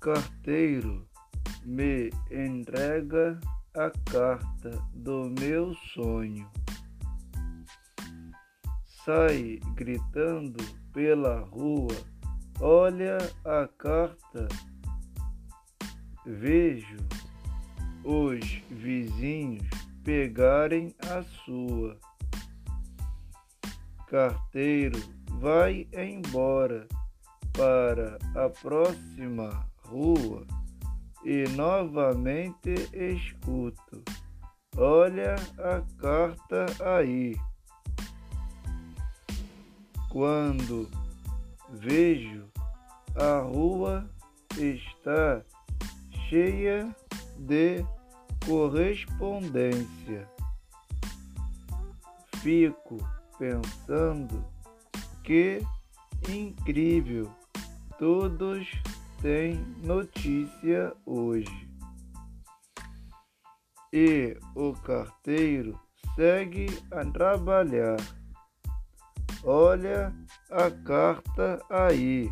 carteiro me entrega a carta do meu sonho. Sai gritando pela rua, olha a carta. Vejo os vizinhos pegarem a sua. Carteiro vai embora para a próxima rua e novamente escuto. Olha a carta aí. Quando vejo a rua está cheia de correspondência. Fico pensando que incrível, todos têm notícia hoje. E o carteiro segue a trabalhar. Olha a carta aí.